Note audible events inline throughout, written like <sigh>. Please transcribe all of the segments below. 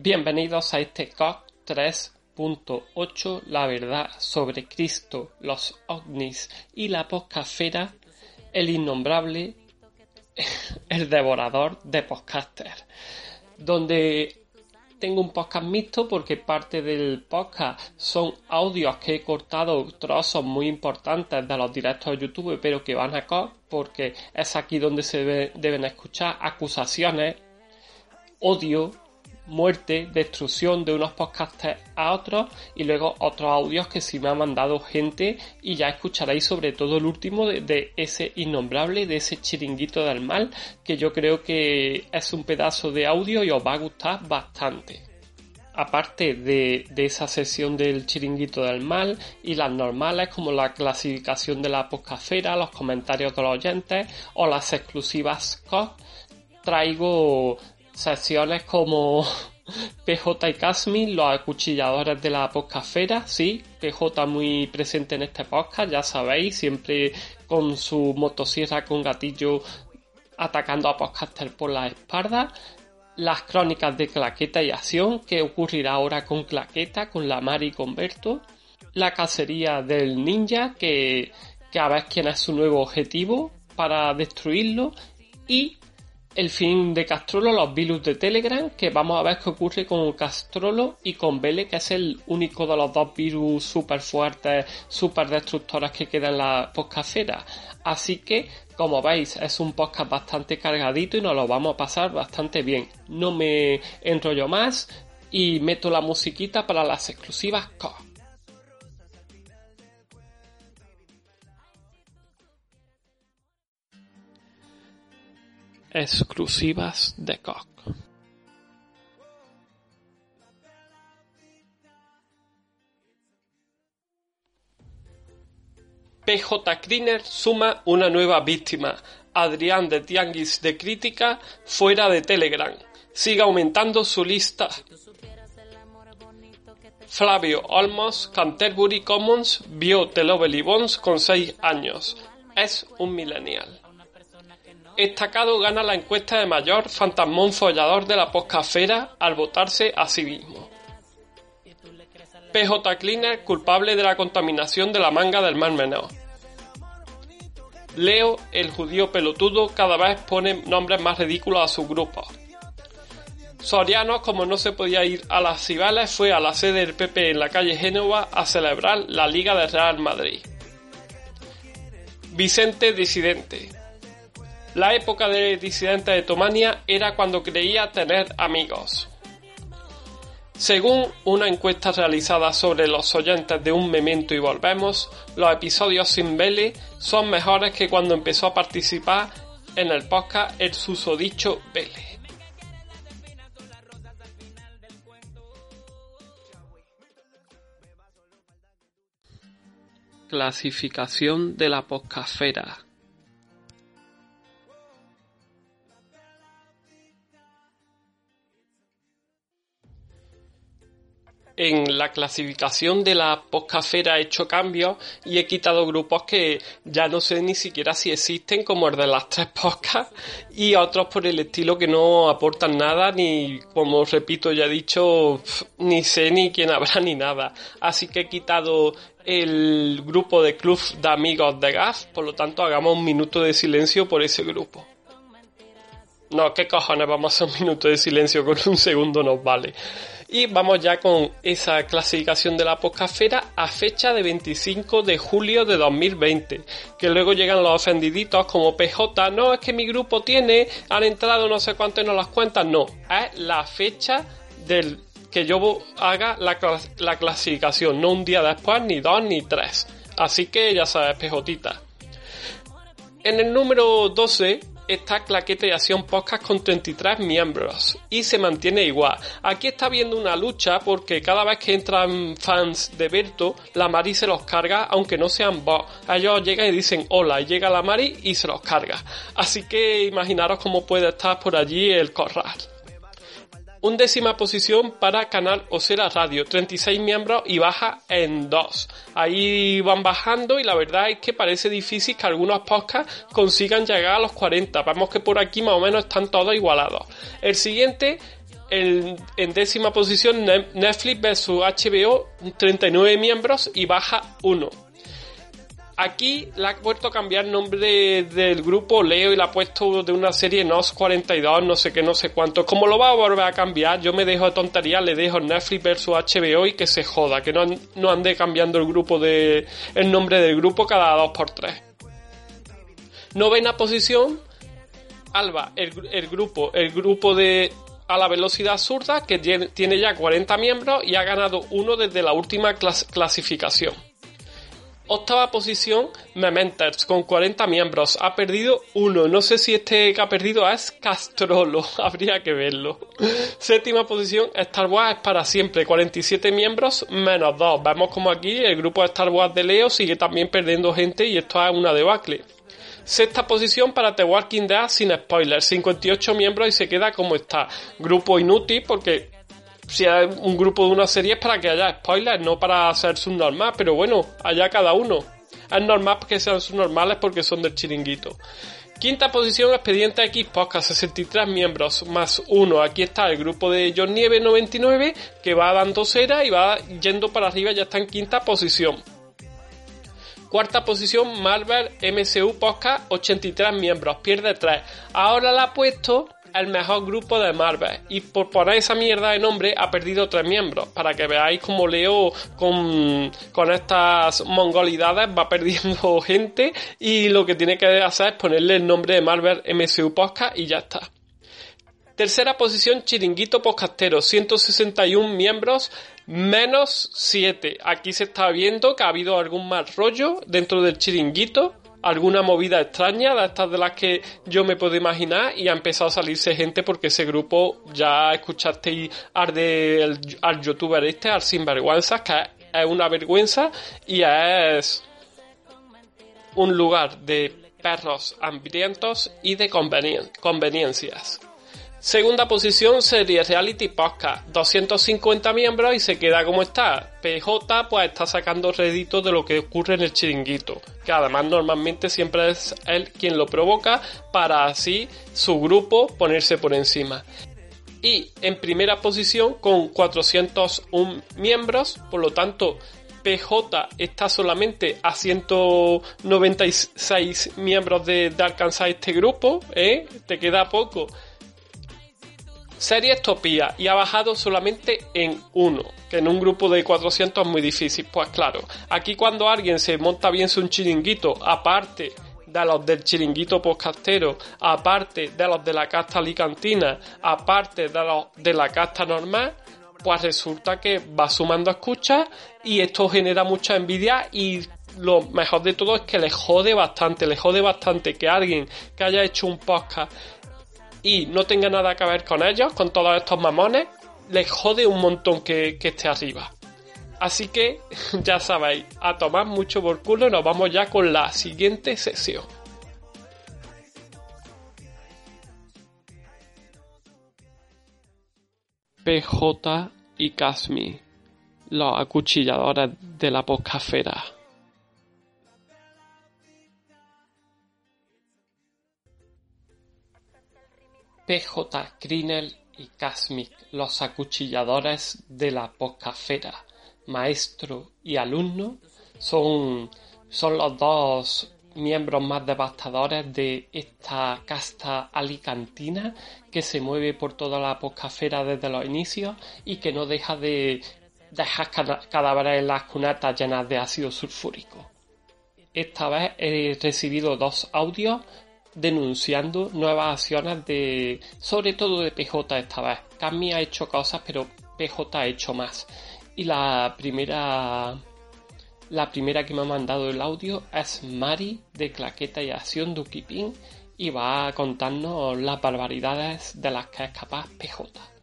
Bienvenidos a este COC 3.8, la verdad sobre Cristo, los ovnis y la poscafera, el innombrable, <laughs> el devorador de podcasters, donde tengo un podcast mixto porque parte del podcast son audios que he cortado trozos muy importantes de los directos de YouTube, pero que van a COP porque es aquí donde se debe- deben escuchar acusaciones, odio, muerte, destrucción de unos podcasters a otros y luego otros audios que sí me ha mandado gente y ya escucharéis sobre todo el último de, ese innombrable, de ese chiringuito del mal que yo creo que es un pedazo de audio y os va a gustar bastante. Aparte de, de esa sesión del chiringuito del mal y las normales como la clasificación de la poscafera, los comentarios de los oyentes o las exclusivas COS, traigo secciones como <laughs> PJ y Casmi, los acuchilladores de la poscafera, sí, PJ muy presente en este podcast, ya sabéis, siempre con su motosierra con gatillo atacando a podcaster por la espalda, las crónicas de Claqueta y Acción, que ocurrirá ahora con Claqueta, con la Mari y con Berto, la cacería del ninja, que, que a ver quién es su nuevo objetivo para destruirlo, y el fin de Castrolo, los virus de Telegram, que vamos a ver qué ocurre con Castrolo y con Vele, que es el único de los dos virus súper fuertes, súper destructores que quedan en la poscafera. Así que, como veis, es un podcast bastante cargadito y nos lo vamos a pasar bastante bien. No me enrollo más y meto la musiquita para las exclusivas co. Exclusivas de COC. PJ Criner suma una nueva víctima. Adrián de Tianguis de Crítica fuera de Telegram. Sigue aumentando su lista. Flavio Olmos, Canterbury Commons, vio The Lovely Bones con 6 años. Es un millennial. Estacado gana la encuesta de mayor fantasmón follador de la poscafera al votarse a sí mismo. PJ Cleaner culpable de la contaminación de la manga del Mar Menor. Leo, el judío pelotudo, cada vez pone nombres más ridículos a su grupo. Soriano, como no se podía ir a las Cibeles, fue a la sede del PP en la calle Génova a celebrar la Liga del Real Madrid. Vicente Disidente. La época de disidente de Tomania era cuando creía tener amigos. Según una encuesta realizada sobre los oyentes de Un Memento y Volvemos, los episodios sin Vele son mejores que cuando empezó a participar en el podcast el susodicho Vele. Clasificación de la poscafera. En la clasificación de la poscafera he hecho cambios y he quitado grupos que ya no sé ni siquiera si existen, como el de las tres poscas, y otros por el estilo que no aportan nada, ni, como repito, ya he dicho, ni sé ni quién habrá ni nada. Así que he quitado el grupo de club de amigos de gas, por lo tanto hagamos un minuto de silencio por ese grupo. No, ¿qué cojones vamos a hacer un minuto de silencio con un segundo nos vale? Y vamos ya con esa clasificación de la poscafera a fecha de 25 de julio de 2020. Que luego llegan los ofendiditos como PJ, no, es que mi grupo tiene, han entrado no sé cuánto y no las cuentas. No, es la fecha del que yo haga la, la clasificación, no un día después, ni dos, ni tres. Así que ya sabes, pejotita. En el número 12 está Claqueta y Acción Podcast con 33 miembros y se mantiene igual. Aquí está habiendo una lucha porque cada vez que entran fans de Berto, la Mari se los carga aunque no sean bots. Ellos llegan y dicen hola y llega la Mari y se los carga. Así que imaginaros cómo puede estar por allí el corral. Undécima posición para Canal Osera Radio, 36 miembros y baja en 2. Ahí van bajando y la verdad es que parece difícil que algunos podcasts consigan llegar a los 40. Vemos que por aquí más o menos están todos igualados. El siguiente, en décima posición, Ne- Netflix vs HBO, 39 miembros y baja 1. Aquí le ha vuelto a cambiar el nombre del grupo Leo y le ha puesto de una serie NOS 42, no sé qué, no sé cuánto. Como lo va a volver a cambiar, yo me dejo de tontería, le dejo Netflix versus HBO y que se joda, que no, no ande cambiando el grupo de, el nombre del grupo cada dos por tres. Novena posición, Alba, el, gru- el grupo, el grupo de a la velocidad zurda que tiene, ya 40 miembros y ha ganado uno desde la última clas- clasificación. Octava posición, Mementers, con 40 miembros. Ha perdido uno. No sé si este que ha perdido es Castrolo. <laughs> Habría que verlo. Séptima posición, Star Wars es para siempre. 47 miembros menos 2. Vemos como aquí el grupo de Star Wars de Leo sigue también perdiendo gente y esto es una debacle. Sexta posición para The Walking Dead sin spoilers. 58 miembros y se queda como está. Grupo inútil porque si hay un grupo de una serie es para que haya spoilers, no para ser subnormal, pero bueno, allá cada uno. Es normal que sean subnormales porque son del chiringuito. Quinta posición, Expediente X Podcast, 63 miembros más uno. Aquí está el grupo de John Nieve 99 que va dando cera y va yendo para arriba, ya está en quinta posición. Cuarta posición, Marvel MCU Podcast, 83 miembros, pierde 3. Ahora la ha puesto el mejor grupo de Marvel y por poner esa mierda de nombre ha perdido 3 miembros. Para que veáis como Leo con, con estas mongolidades va perdiendo <laughs> gente y lo que tiene que hacer es ponerle el nombre de Marvel MCU Podcast y ya está. Tercera posición, Chiringuito Podcastero, 161 miembros, menos 7. Aquí se está viendo que ha habido algún mal rollo dentro del Chiringuito, alguna movida extraña, de estas de las que yo me puedo imaginar, y ha empezado a salirse gente porque ese grupo, ya escuchasteis al, al, youtuber este, al Sinvergüenza, que es una vergüenza y es un lugar de perros hambrientos y de convenien- conveniencias. Segunda posición, serie Reality Podcast, 250 miembros y se queda como está. PJ pues está sacando rédito de lo que ocurre en el chiringuito, que además normalmente siempre es él quien lo provoca para así su grupo ponerse por encima. Y en primera posición con 401 miembros, por lo tanto PJ está solamente a 196 miembros de, de alcanzar este grupo, ¿eh? Te queda poco. Series Topía y ha bajado solamente en uno, que en un grupo de 400 es muy difícil. Pues claro, aquí cuando alguien se monta bien su chiringuito, aparte de los del chiringuito podcastero, aparte de los de la casta alicantina, aparte de los de la casta normal, pues resulta que va sumando escuchas y esto genera mucha envidia y lo mejor de todo es que le jode bastante, le jode bastante que alguien que haya hecho un podcast y no tenga nada que ver con ellos, con todos estos mamones, les jode un montón que, que esté arriba. Así que <laughs> ya sabéis, a tomar mucho por culo, nos vamos ya con la siguiente sesión. PJ y Casmi, los acuchilladores de la poscafera. PJ Crinel y Casmic, los acuchilladores de la poscafera, maestro y alumno, son, son los dos miembros más devastadores de esta casta alicantina que se mueve por toda la poscafera desde los inicios y que no deja de dejar cadáveres en las cunetas llenas de ácido sulfúrico. Esta vez he recibido dos audios denunciando nuevas acciones de, sobre todo de PJ esta vez. Cami ha hecho cosas, pero PJ ha hecho más. Y la primera la primera que me ha mandado el audio es Mari de Claqueta y Acción Duquipín y va a contarnos las barbaridades de las que es capaz PJ.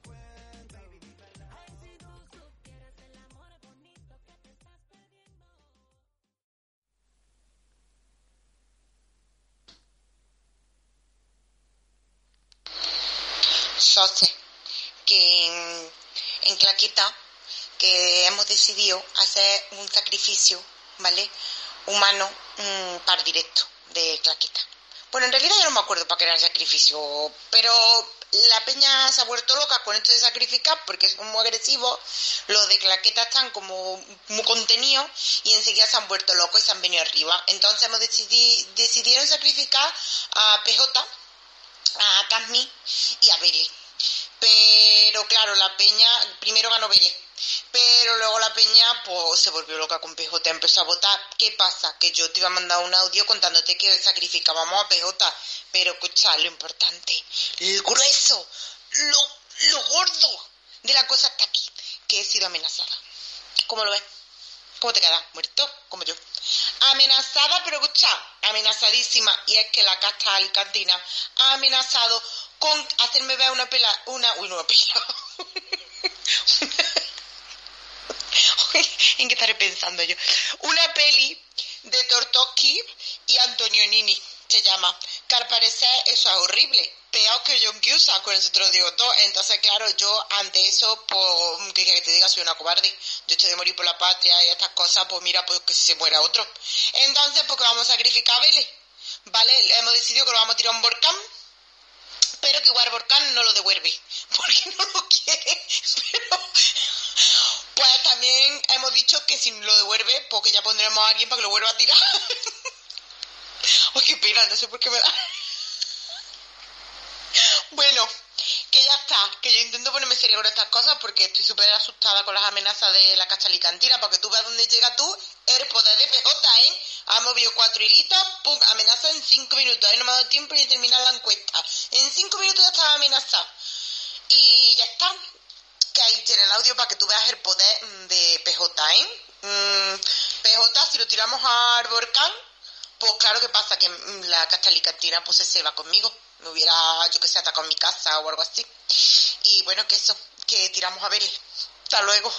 Soce, que en, Claqueta que hemos decidido hacer un sacrificio, ¿vale? Humano un par directo de Claqueta. Bueno, en realidad yo no me acuerdo para qué era el sacrificio, pero la peña se ha vuelto loca con esto de sacrificar porque son muy agresivos, los de Claqueta están como muy contenidos y enseguida se han vuelto locos y se han venido arriba. Entonces hemos decidido decidieron sacrificar a PJ, a Casmi y a Bele. Pero claro, la peña primero ganó Bele pero luego la peña pues se volvió loca con PJ, empezó a votar. ¿Qué pasa? Que yo te iba a mandar un audio contándote que sacrificábamos a PJ, pero escucha, lo importante, el grueso, lo, lo gordo de la cosa está aquí, que he sido amenazada. ¿Cómo lo ves? ¿Cómo te quedas? ¿Muerto? Como yo. Amenazada, pero escucha, amenazadísima. Y es que la casta alicantina ha amenazado con hacerme ver una pela, una, uy, una pela. <laughs> ¿En qué estaré pensando yo? Una peli de Tortoski y Antonio Nini se llama. Que al parecer eso es horrible. Peor que John con te lo digo todo. Entonces, claro, yo ante eso, pues, que, que te diga, soy una cobarde. Yo estoy de morir por la patria y estas cosas, pues mira, pues que se muera otro. Entonces, porque vamos a sacrificar a Vélez. ¿Vale? Hemos decidido que lo vamos a tirar a un volcán pero que igual volcán no lo devuelve, <laughs> porque no lo quiere, pero pues también hemos dicho que si lo devuelve, pues que ya pondremos a alguien para que lo vuelva a tirar. <laughs> Uy, qué pena, no sé por qué me da. Bueno, que ya está, que yo intento ponerme seria con estas cosas porque estoy súper asustada con las amenazas de la cachalicantina, porque tú ves dónde llega tú, el poder de PJ, ¿eh? Ha movido cuatro hilitas, pum, amenaza en cinco minutos, ahí no me ha dado tiempo ni terminar la encuesta. En cinco minutos ya estaba amenazada. Y ya está, que ahí tiene el audio para que tú veas el poder mm, de PJ, ¿eh? Mm, PJ, si lo tiramos al volcán, pues claro que pasa que mm, la castalicantina pues se va conmigo. Me hubiera, yo que sé, atacado en mi casa o algo así. Y bueno, que eso, que tiramos a ver. Hasta luego.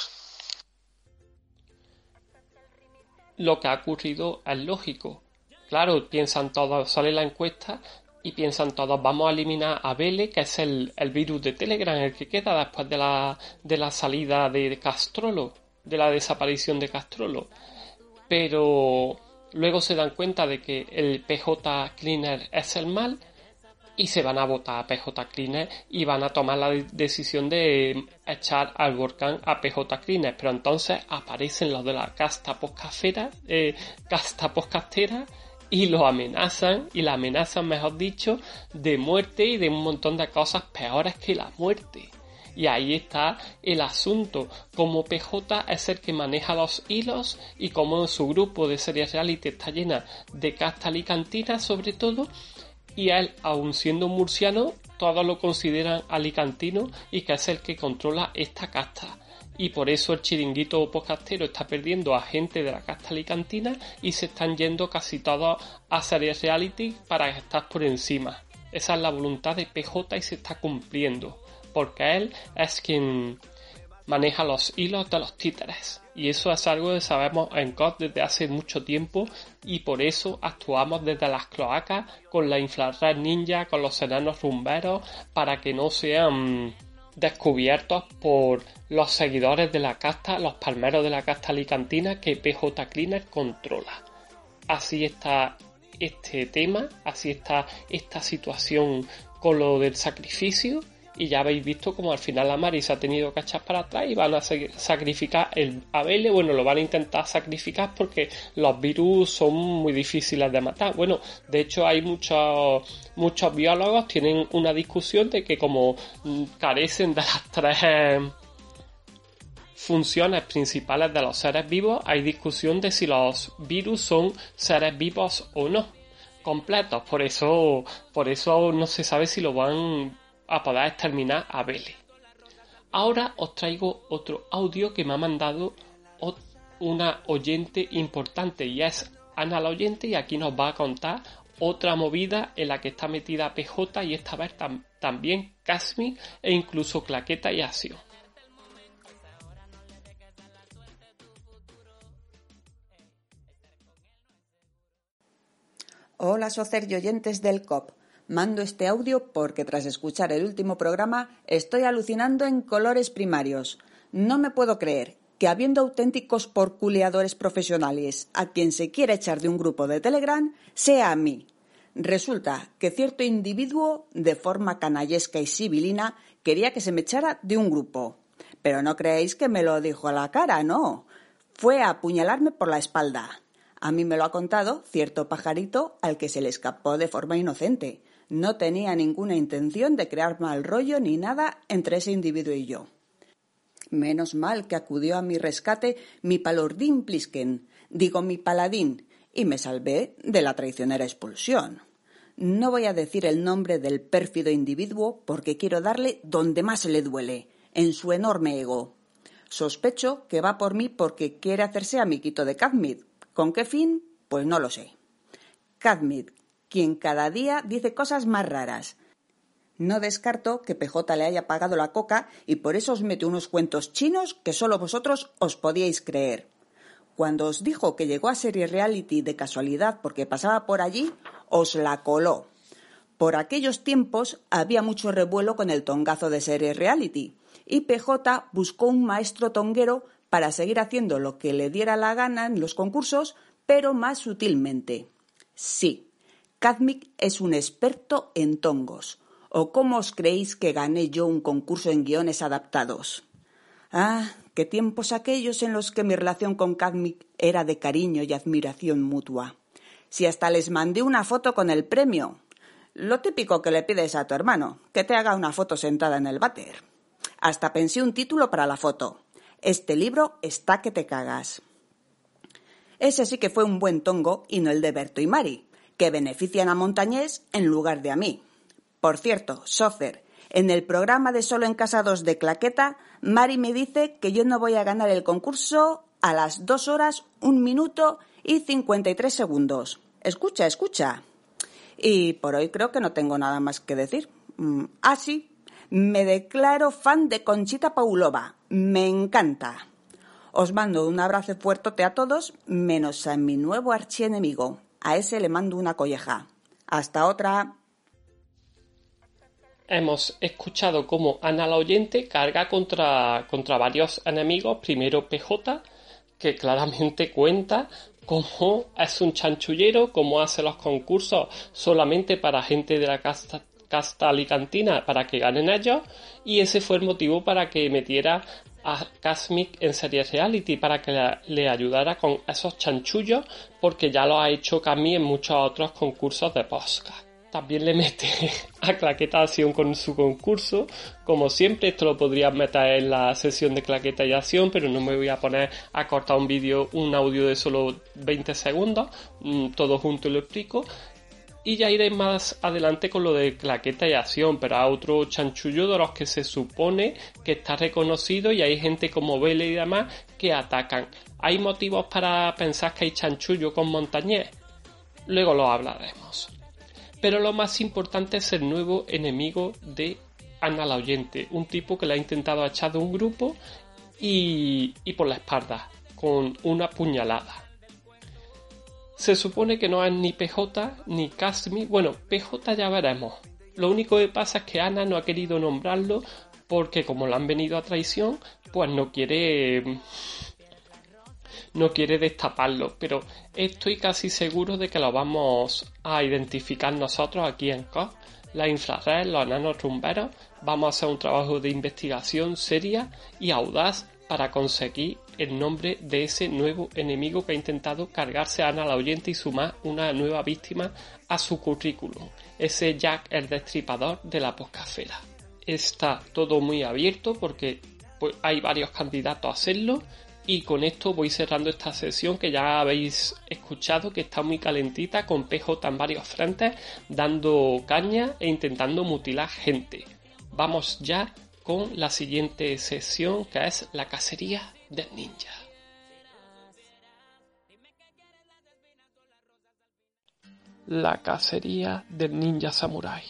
Lo que ha ocurrido es lógico. Claro, piensan todos, sale la encuesta y piensan todos, vamos a eliminar a Vele, que es el, el virus de Telegram, el que queda después de la, de la salida de Castrolo, de la desaparición de Castrolo. Pero luego se dan cuenta de que el PJ Cleaner es el mal y se van a votar a PJ Cleaner y van a tomar la decisión de echar al volcán a PJ Cleaner. Pero entonces aparecen los de la casta poscafera, eh, casta y lo amenazan y la amenazan, mejor dicho, de muerte y de un montón de cosas peores que la muerte. Y ahí está el asunto, como PJ es el que maneja los hilos y como su grupo de series reality está llena de casta alicantina sobre todo, y él, aun siendo murciano, todos lo consideran alicantino y que es el que controla esta casta. Y por eso el chiringuito podcastero está perdiendo a gente de la casta alicantina y se están yendo casi todos a series reality para estar por encima. Esa es la voluntad de PJ y se está cumpliendo, porque él es quien maneja los hilos de los títeres. Y eso es algo que sabemos en COD desde hace mucho tiempo y por eso actuamos desde las cloacas con la infrared ninja, con los enanos rumberos, para que no sean descubiertos por los seguidores de la casta, los palmeros de la casta alicantina que PJ Cleaner controla. Así está este tema, así está esta situación con lo del sacrificio y ya habéis visto como al final la Mari se ha tenido que echar para atrás y van a sacrificar el Abele, bueno, lo van a intentar sacrificar porque los virus son muy difíciles de matar. Bueno, de hecho hay muchos muchos biólogos tienen una discusión de que como mm, carecen de las tres funciones principales de los seres vivos, hay discusión de si los virus son seres vivos o no completos. Por eso, por eso no se sabe si lo van a poder exterminar a Vele. Ahora os traigo otro audio que me ha mandado una oyente importante y es Ana la oyente y aquí nos va a contar otra movida en la que está metida PJ y esta vez también Casmi e incluso Claqueta y Asio. Hola socer y oyentes del COP. Mando este audio porque tras escuchar el último programa estoy alucinando en colores primarios. No me puedo creer que habiendo auténticos porculeadores profesionales a quien se quiere echar de un grupo de Telegram, sea a mí. Resulta que cierto individuo, de forma canallesca y sibilina, quería que se me echara de un grupo. Pero no creéis que me lo dijo a la cara, no. Fue a apuñalarme por la espalda. A mí me lo ha contado cierto pajarito al que se le escapó de forma inocente. No tenía ninguna intención de crear mal rollo ni nada entre ese individuo y yo. Menos mal que acudió a mi rescate mi palordín Plisken, digo mi paladín, y me salvé de la traicionera expulsión. No voy a decir el nombre del pérfido individuo porque quiero darle donde más le duele, en su enorme ego. Sospecho que va por mí porque quiere hacerse amiguito de Cadmid. ¿Con qué fin? Pues no lo sé. Cadmid, quien cada día dice cosas más raras, no descarto que PJ le haya pagado la coca y por eso os mete unos cuentos chinos que solo vosotros os podíais creer. Cuando os dijo que llegó a serie reality de casualidad porque pasaba por allí, os la coló. Por aquellos tiempos había mucho revuelo con el tongazo de serie reality y PJ buscó un maestro tonguero para seguir haciendo lo que le diera la gana en los concursos, pero más sutilmente. Sí, Kazmik es un experto en tongos ¿O cómo os creéis que gané yo un concurso en guiones adaptados? Ah, qué tiempos aquellos en los que mi relación con Cadmic era de cariño y admiración mutua. Si hasta les mandé una foto con el premio. Lo típico que le pides a tu hermano, que te haga una foto sentada en el váter. Hasta pensé un título para la foto. Este libro está que te cagas. Ese sí que fue un buen tongo y no el de Berto y Mari, que benefician a Montañés en lugar de a mí. Por cierto, Socer, en el programa de Solo en Casados de Claqueta, Mari me dice que yo no voy a ganar el concurso a las dos horas, un minuto y cincuenta y tres segundos. Escucha, escucha. Y por hoy creo que no tengo nada más que decir. Mm, ah, sí, me declaro fan de Conchita Paulova. Me encanta. Os mando un abrazo fuerte a todos, menos a mi nuevo archienemigo. A ese le mando una colleja. Hasta otra hemos escuchado cómo Ana la oyente carga contra, contra varios enemigos. Primero PJ, que claramente cuenta cómo es un chanchullero, cómo hace los concursos solamente para gente de la casta, casta alicantina para que ganen ellos. Y ese fue el motivo para que metiera a Casmic en serie reality para que le, ayudara con esos chanchullos porque ya lo ha hecho Cami en muchos otros concursos de podcast también le mete <laughs> a Claqueta Acción con su concurso. Como siempre, esto lo podrías meter en la sesión de Claqueta y Acción, pero no me voy a poner a cortar un vídeo, un audio de solo 20 segundos. Mm, todo junto lo explico. Y ya iré más adelante con lo de claqueta y acción, pero a otro chanchullo de los que se supone que está reconocido y hay gente como Vele y demás que atacan. ¿Hay motivos para pensar que hay chanchullo con Montañés? Luego lo hablaremos. Pero lo más importante es el nuevo enemigo de Ana la Oyente, un tipo que le ha intentado echar de un grupo y, y por la espalda, con una puñalada. Se supone que no es ni PJ ni Casmi. Bueno, PJ ya veremos. Lo único que pasa es que Ana no ha querido nombrarlo porque como le han venido a traición, pues no quiere no quiere destaparlo, pero estoy casi seguro de que lo vamos a identificar nosotros aquí en COP. La infrared, los enanos rumberos, vamos a hacer un trabajo de investigación seria y audaz para conseguir el nombre de ese nuevo enemigo que ha intentado cargarse a Ana la oyente y sumar una nueva víctima a su currículum, ese Jack el destripador de la poscafera. Está todo muy abierto porque pues, hay varios candidatos a hacerlo, y con esto voy cerrando esta sesión que ya habéis escuchado que está muy calentita con PJ en varios frentes dando caña e intentando mutilar gente. Vamos ya con la siguiente sesión que es la cacería del ninja. La cacería del ninja samurai.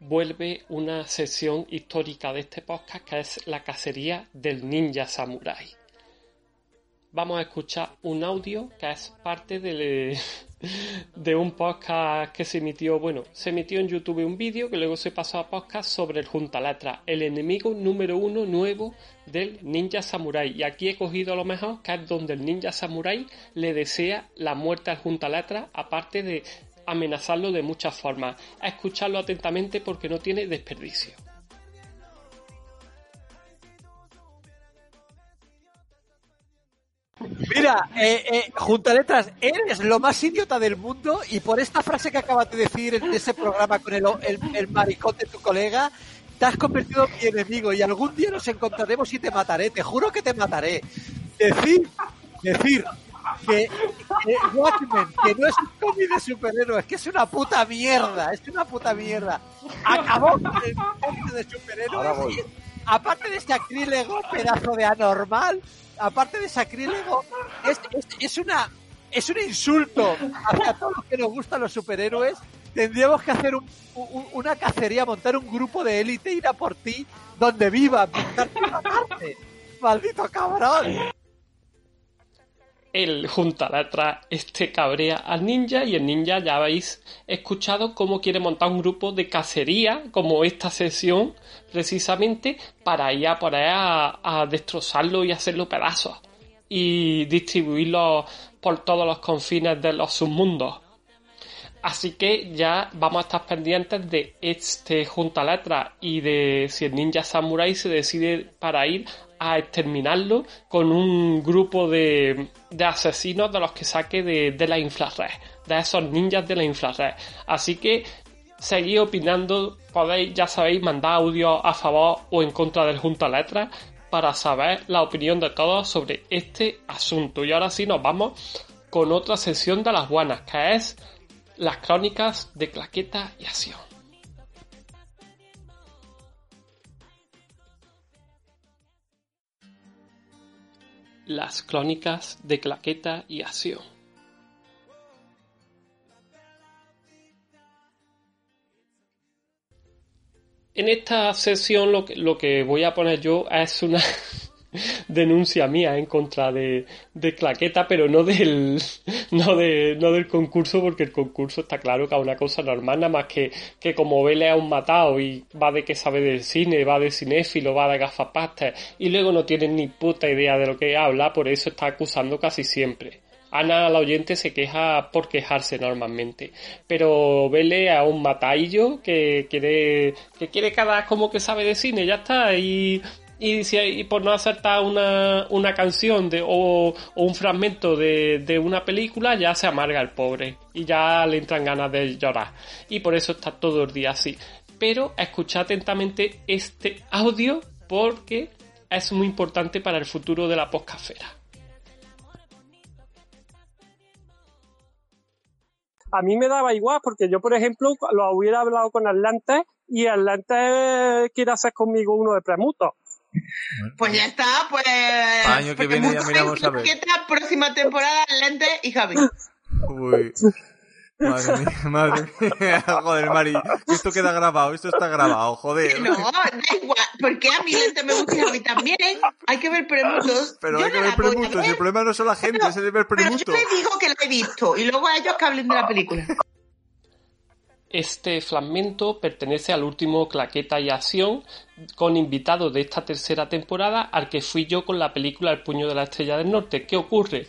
vuelve una sesión histórica de este podcast que es la cacería del ninja samurai. Vamos a escuchar un audio que es parte de, <laughs> de un podcast que se emitió, bueno, se emitió en YouTube un vídeo que luego se pasó a podcast sobre el Juntaletra, el enemigo número uno nuevo del ninja samurai. Y aquí he cogido lo mejor, que es donde el ninja samurai le desea la muerte al Juntaletra, aparte de amenazarlo de muchas formas. A escucharlo atentamente porque no tiene desperdicio. Mira, eh, eh, junta letras, eres lo más idiota del mundo y por esta frase que acabas de decir en ese programa con el, el, maricón de tu colega, te has convertido en mi enemigo y algún día nos encontraremos y te mataré, te juro que te mataré. Decir, decir que, Watchmen, que no es un cómic de superhéroes, que es una puta mierda, es una puta mierda. Acabó con el cómic de superhéroes. aparte de sacrílego, pedazo de anormal, aparte de sacrílego, es, es, una es un insulto hacia todos los que nos gustan los superhéroes. Tendríamos que hacer una cacería, montar un grupo de élite, ir a por ti, donde viva, matarte. ¡Maldito cabrón! El junta atrás este cabrea al ninja y el ninja ya habéis escuchado cómo quiere montar un grupo de cacería como esta sesión precisamente para ir a por a, destrozarlo y hacerlo pedazos y distribuirlo por todos los confines de los submundos. Así que ya vamos a estar pendientes de este junta letra y de si el ninja samurai se decide para ir a exterminarlo con un grupo de, de asesinos de los que saque de, de la infrared, de esos ninjas de la infrared. Así que seguid opinando, podéis, ya sabéis, mandar audio a favor o en contra del Junta Letras para saber la opinión de todos sobre este asunto. Y ahora sí nos vamos con otra sesión de las buenas, que es las crónicas de Claqueta y Acción. Las crónicas de Claqueta y Acción. En esta sesión lo que, lo que voy a poner yo es una denuncia mía en contra de, de, Claqueta, pero no del, no, de, no del concurso, porque el concurso está claro que es una cosa normal, nada más que, que como Vele a un matado y va de que sabe del cine, va de cinéfilo, va de gafapastas, y luego no tiene ni puta idea de lo que habla, por eso está acusando casi siempre. Ana, la oyente, se queja por quejarse normalmente. Pero vele a un mataillo que quiere, que quiere cada como que sabe de cine, ya está, y y, si, por no acertar una, una canción de, o, un fragmento de, de, una película ya se amarga el pobre y ya le entran ganas de llorar. Y por eso está todo el día así. Pero escucha atentamente este audio porque es muy importante para el futuro de la poscafera. A mí me daba igual porque yo por ejemplo lo hubiera hablado con Atlante y Atlante quiere hacer conmigo uno de pues ya está, pues. Año que viene ya miramos a ver. próxima temporada, Lente y Javi. Uy. Madre mía, <laughs> madre mía. <laughs> Joder, Mari. Esto queda grabado, esto está grabado, joder. No, da igual. Porque a mi lente me gusta y a mí también. Hay que ver premutos. Pero hay que ver premutos. El problema no son la gente, es el ver premutos. Pero yo te digo que lo he visto. Y luego a ellos que hablen de la película. Este fragmento pertenece al último Claqueta y Acción con invitados de esta tercera temporada al que fui yo con la película El puño de la estrella del norte. ¿Qué ocurre?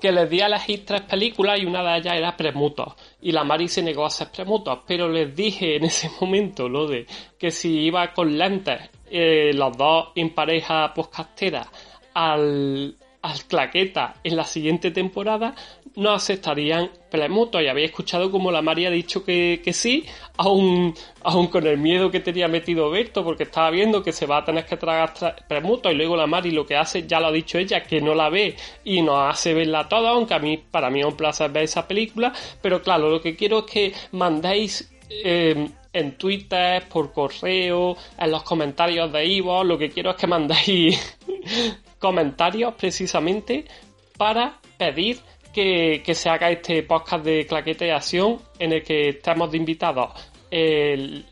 Que les di a elegir tres películas y una de ellas era Premutos. Y la Mari se negó a hacer Premutos, pero les dije en ese momento lo de que si iba con lentes, eh, los dos en pareja postcastera, al al Claqueta en la siguiente temporada, no aceptarían Premuto. Y había escuchado como la María ha dicho que, que sí, aún, aún con el miedo que tenía metido Berto, porque estaba viendo que se va a tener que tragar Premuto. Y luego la Mari lo que hace, ya lo ha dicho ella, que no la ve y nos hace verla toda, aunque a mí, para mí es un placer ver esa película. Pero claro, lo que quiero es que mandéis. Eh, en Twitter, por correo, en los comentarios de Ivo. Lo que quiero es que mandéis <laughs> comentarios precisamente para pedir que, se haga este podcast de claquete de acción en el que estamos de invitados el,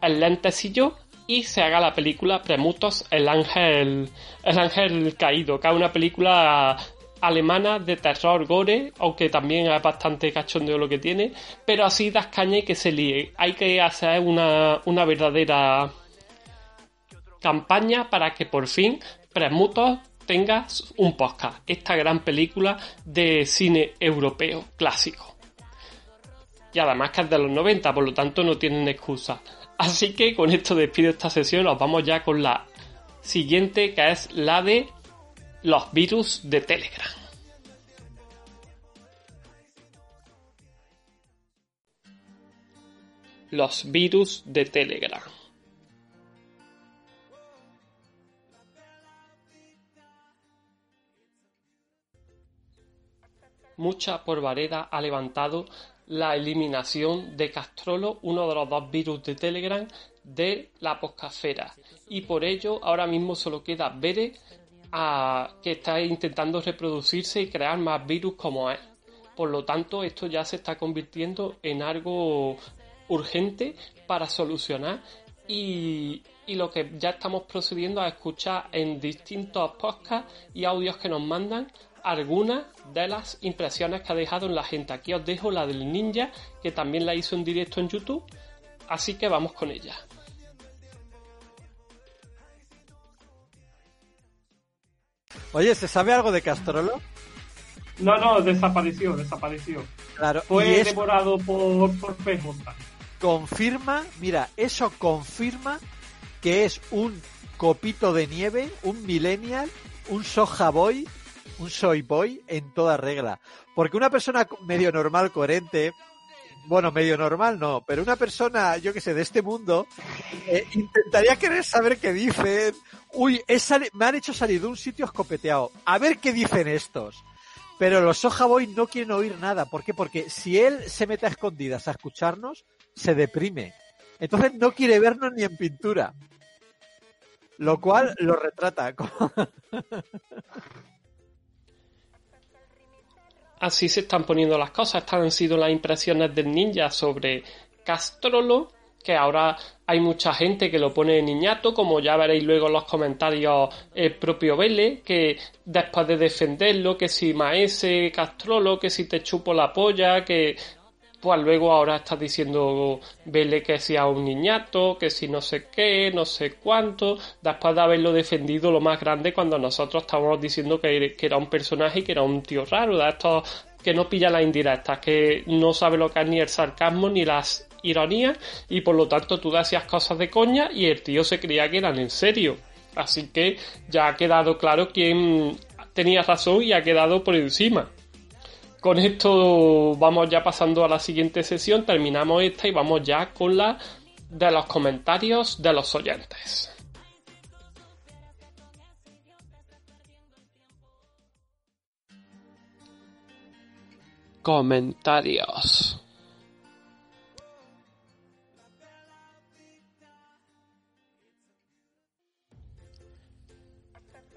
el lentecillo y se haga la película Premutos, el ángel, el ángel caído, que es una película alemana de terror gore, aunque también es bastante cachondeo lo que tiene, pero así das caña y que se líe. Hay que hacer una, una verdadera campaña para que por fin Premutos tenga un podcast, esta gran película de cine europeo clásico. Y además que es de los 90, por lo tanto no tienen excusa. Así que con esto despido esta sesión, nos vamos ya con la siguiente, que es la de los virus de Telegram. Los virus de Telegram. Mucha porvareda ha levantado la eliminación de Castrolo, uno de los dos virus de Telegram, de la poscafera. Y por ello ahora mismo solo queda Bere que está intentando reproducirse y crear más virus como él. Por lo tanto, esto ya se está convirtiendo en algo urgente para solucionar y, y lo que ya estamos procediendo a escuchar en distintos podcasts y audios que nos mandan algunas de las impresiones que ha dejado en la gente. Aquí os dejo la del ninja, que también la hizo en directo en YouTube, así que vamos con ella. Oye, ¿se sabe algo de Castrolo? No, no, desapareció, desapareció. Claro, Fue devorado por, por Confirma, mira, eso confirma que es un copito de nieve, un millennial, un soja boy, un soy boy en toda regla. Porque una persona medio normal, coherente, bueno, medio normal no, pero una persona, yo que sé, de este mundo, eh, intentaría querer saber qué dicen. Uy, me han hecho salir de un sitio escopeteado. A ver qué dicen estos. Pero los Soja Boy no quieren oír nada. ¿Por qué? Porque si él se mete a escondidas a escucharnos, se deprime. Entonces no quiere vernos ni en pintura. Lo cual lo retrata. <laughs> Así se están poniendo las cosas. Estas han sido las impresiones del ninja sobre Castrolo, que ahora hay mucha gente que lo pone niñato, como ya veréis luego en los comentarios el propio Vele, que después de defenderlo, que si Maese, Castrolo, que si te chupo la polla, que pues luego ahora estás diciendo Vele que sea un niñato, que si no sé qué, no sé cuánto, después de haberlo defendido lo más grande cuando nosotros estábamos diciendo que, era un personaje y que era un tío raro, de estos que no pilla las indirectas, que no sabe lo que es ni el sarcasmo ni las ironías y por lo tanto tú decías cosas de coña y el tío se creía que eran en serio. Así que ya ha quedado claro quién tenía razón y ha quedado por encima. Con esto vamos ya pasando a la siguiente sesión, terminamos esta y vamos ya con la de los comentarios de los oyentes. Comentarios.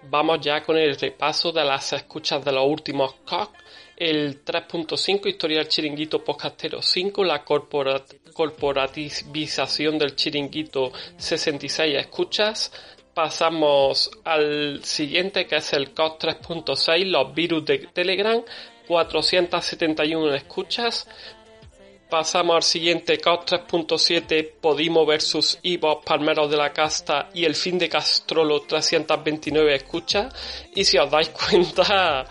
Vamos ya con el repaso de las escuchas de los últimos COC el 3.5, historia del chiringuito podcastero 5, la corporativización del chiringuito 66 escuchas. Pasamos al siguiente que es el COS 3.6, los virus de Telegram, 471 escuchas. Pasamos al siguiente COS 3.7, Podimo versus Ivo, Palmeros de la Casta y el fin de Castrolo, 329 escuchas. Y si os dais <laughs> cuenta,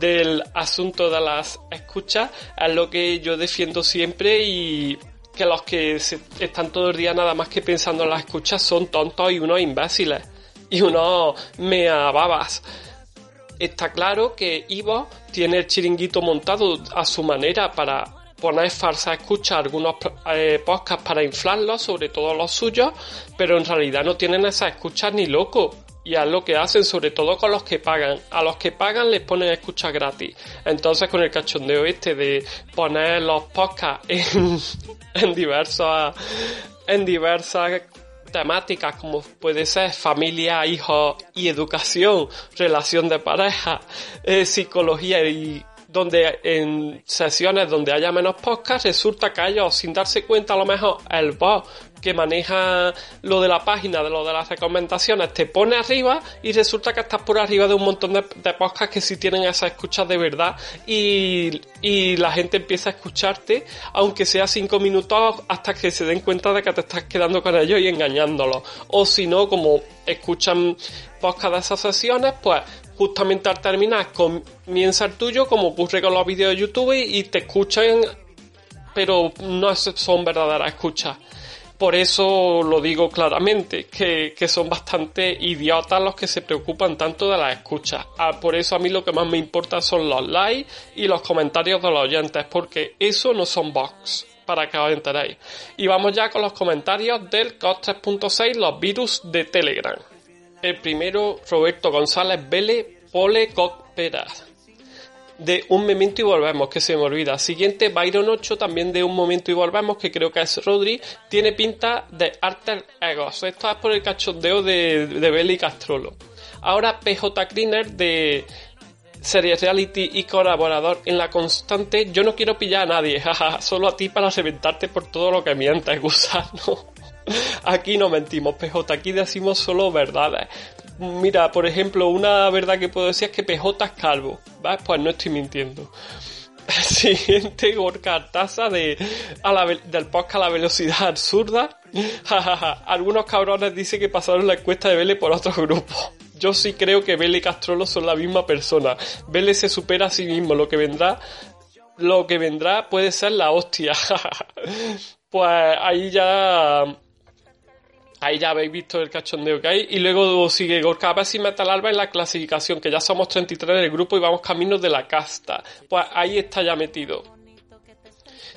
del asunto de las escuchas es lo que yo defiendo siempre y que los que están todo el día nada más que pensando en las escuchas son tontos y unos imbéciles y unos mea babas. Está claro que Ivo tiene el chiringuito montado a su manera para poner falsa escucha algunos eh, podcasts para inflarlos, sobre todo los suyos, pero en realidad no tienen esas escuchas ni loco. Y es lo que hacen, sobre todo con los que pagan. A los que pagan les ponen escucha gratis. Entonces, con el cachondeo este de poner los podcasts en, <laughs> en diversas, en diversas temáticas como puede ser familia, hijos y educación, relación de pareja, eh, psicología y donde en sesiones donde haya menos podcast resulta que ellos sin darse cuenta a lo mejor el bot que maneja lo de la página, de lo de las recomendaciones, te pone arriba y resulta que estás por arriba de un montón de, de que sí tienen esas escuchas de verdad y, y la gente empieza a escucharte, aunque sea cinco minutos hasta que se den cuenta de que te estás quedando con ellos y engañándolos. O si no, como escuchan podcasts de esas sesiones, pues justamente al terminar comienza el tuyo, como ocurre con los vídeos de YouTube, y te escuchan, pero no son verdaderas escuchas. Por eso lo digo claramente, que, que, son bastante idiotas los que se preocupan tanto de las escuchas. Ah, por eso a mí lo que más me importa son los likes y los comentarios de los oyentes, porque eso no son box, para que os enteréis. Y vamos ya con los comentarios del COD 3.6, los virus de Telegram. El primero, Roberto González Vélez, Pole Peraz de Un Momento y Volvemos, que se me olvida. Siguiente, Byron 8, también de Un Momento y Volvemos, que creo que es Rodri, tiene pinta de Arter Egos. Esto es por el cachondeo de, de Belly Castrolo. Ahora PJ Cleaner de Series Reality y colaborador en La Constante. Yo no quiero pillar a nadie, <laughs> jaja, solo a ti para reventarte por todo lo que mientes, <laughs> gusano. Aquí no mentimos, PJ, aquí decimos solo verdades. Mira, por ejemplo, una verdad que puedo decir es que PJ es calvo. Pues no estoy mintiendo. <laughs> Siguiente Gorka Taza de, a la, del podcast a la velocidad absurda. <laughs> Algunos cabrones dicen que pasaron la encuesta de Vélez por otro grupo. Yo sí creo que Vélez y Castrolo son la misma persona. Vélez se supera a sí mismo. Lo que vendrá, lo que vendrá puede ser la hostia. <laughs> pues ahí ya Ahí ya habéis visto el cachondeo que hay. Y luego sigue Gorka y Metal Alba en la clasificación, que ya somos 33 del grupo y vamos caminos de la casta. Pues ahí está ya metido.